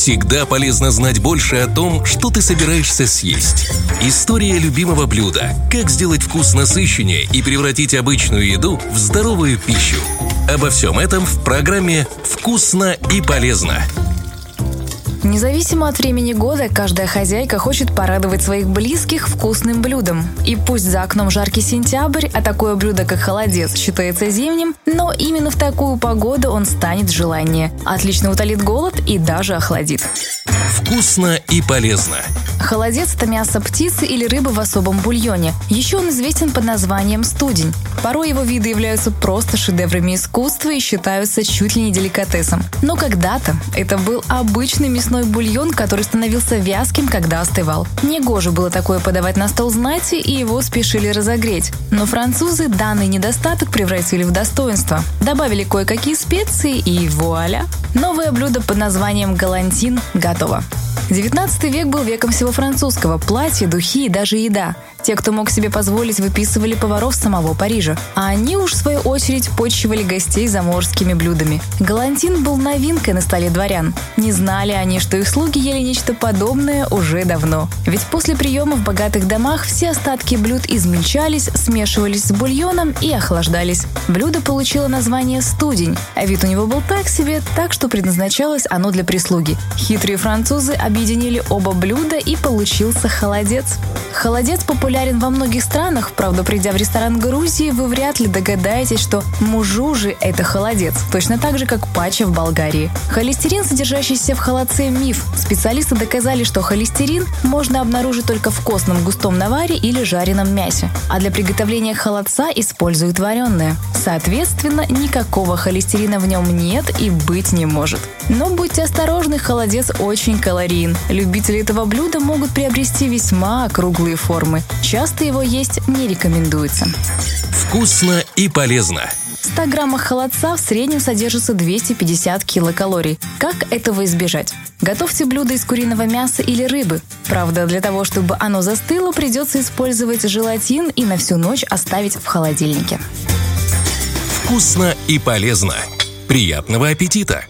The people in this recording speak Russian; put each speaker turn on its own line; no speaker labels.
Всегда полезно знать больше о том, что ты собираешься съесть. История любимого блюда. Как сделать вкус насыщеннее и превратить обычную еду в здоровую пищу. Обо всем этом в программе «Вкусно и полезно».
Независимо от времени года, каждая хозяйка хочет порадовать своих близких вкусным блюдом. И пусть за окном жаркий сентябрь, а такое блюдо, как холодец, считается зимним, но именно в такую погоду он станет желание. Отлично утолит голод и даже охладит.
Вкусно и полезно.
Холодец – это мясо птицы или рыбы в особом бульоне. Еще он известен под названием студень. Порой его виды являются просто шедеврами искусства и считаются чуть ли не деликатесом. Но когда-то это был обычный мясной бульон, который становился вязким, когда остывал. Негоже было такое подавать на стол знати, и его спешили разогреть. Но французы данный недостаток превратили в достоинство. Добавили кое-какие специи и вуаля! Новое блюдо под названием галантин готово. 19 век был веком всего французского. Платья, духи и даже еда. Те, кто мог себе позволить, выписывали поваров самого Парижа. А они уж, в свою очередь, почивали гостей заморскими блюдами. Галантин был новинкой на столе дворян. Не знали они, что их слуги ели нечто подобное уже давно. Ведь после приема в богатых домах все остатки блюд измельчались, смешивались с бульоном и охлаждались. Блюдо получило название «студень», а вид у него был так себе, так что предназначалось оно для прислуги. Хитрые французы объединили оба блюда и получился холодец. Холодец популярен во многих странах, правда, придя в ресторан Грузии, вы вряд ли догадаетесь, что мужужи – это холодец, точно так же, как пача в Болгарии. Холестерин, содержащийся в холодце, миф. Специалисты доказали, что холестерин можно обнаружить только в костном густом наваре или жареном мясе, а для приготовления холодца используют вареное. Соответственно, никакого холестерина в нем нет и быть не может. Но будьте осторожны, холодец очень калорийен. Любители этого блюда могут приобрести весьма округлые формы. Часто его есть не рекомендуется.
Вкусно и полезно.
В 100 граммах холодца в среднем содержится 250 килокалорий. Как этого избежать? Готовьте блюдо из куриного мяса или рыбы. Правда, для того, чтобы оно застыло, придется использовать желатин и на всю ночь оставить в холодильнике.
Вкусно и полезно. Приятного аппетита!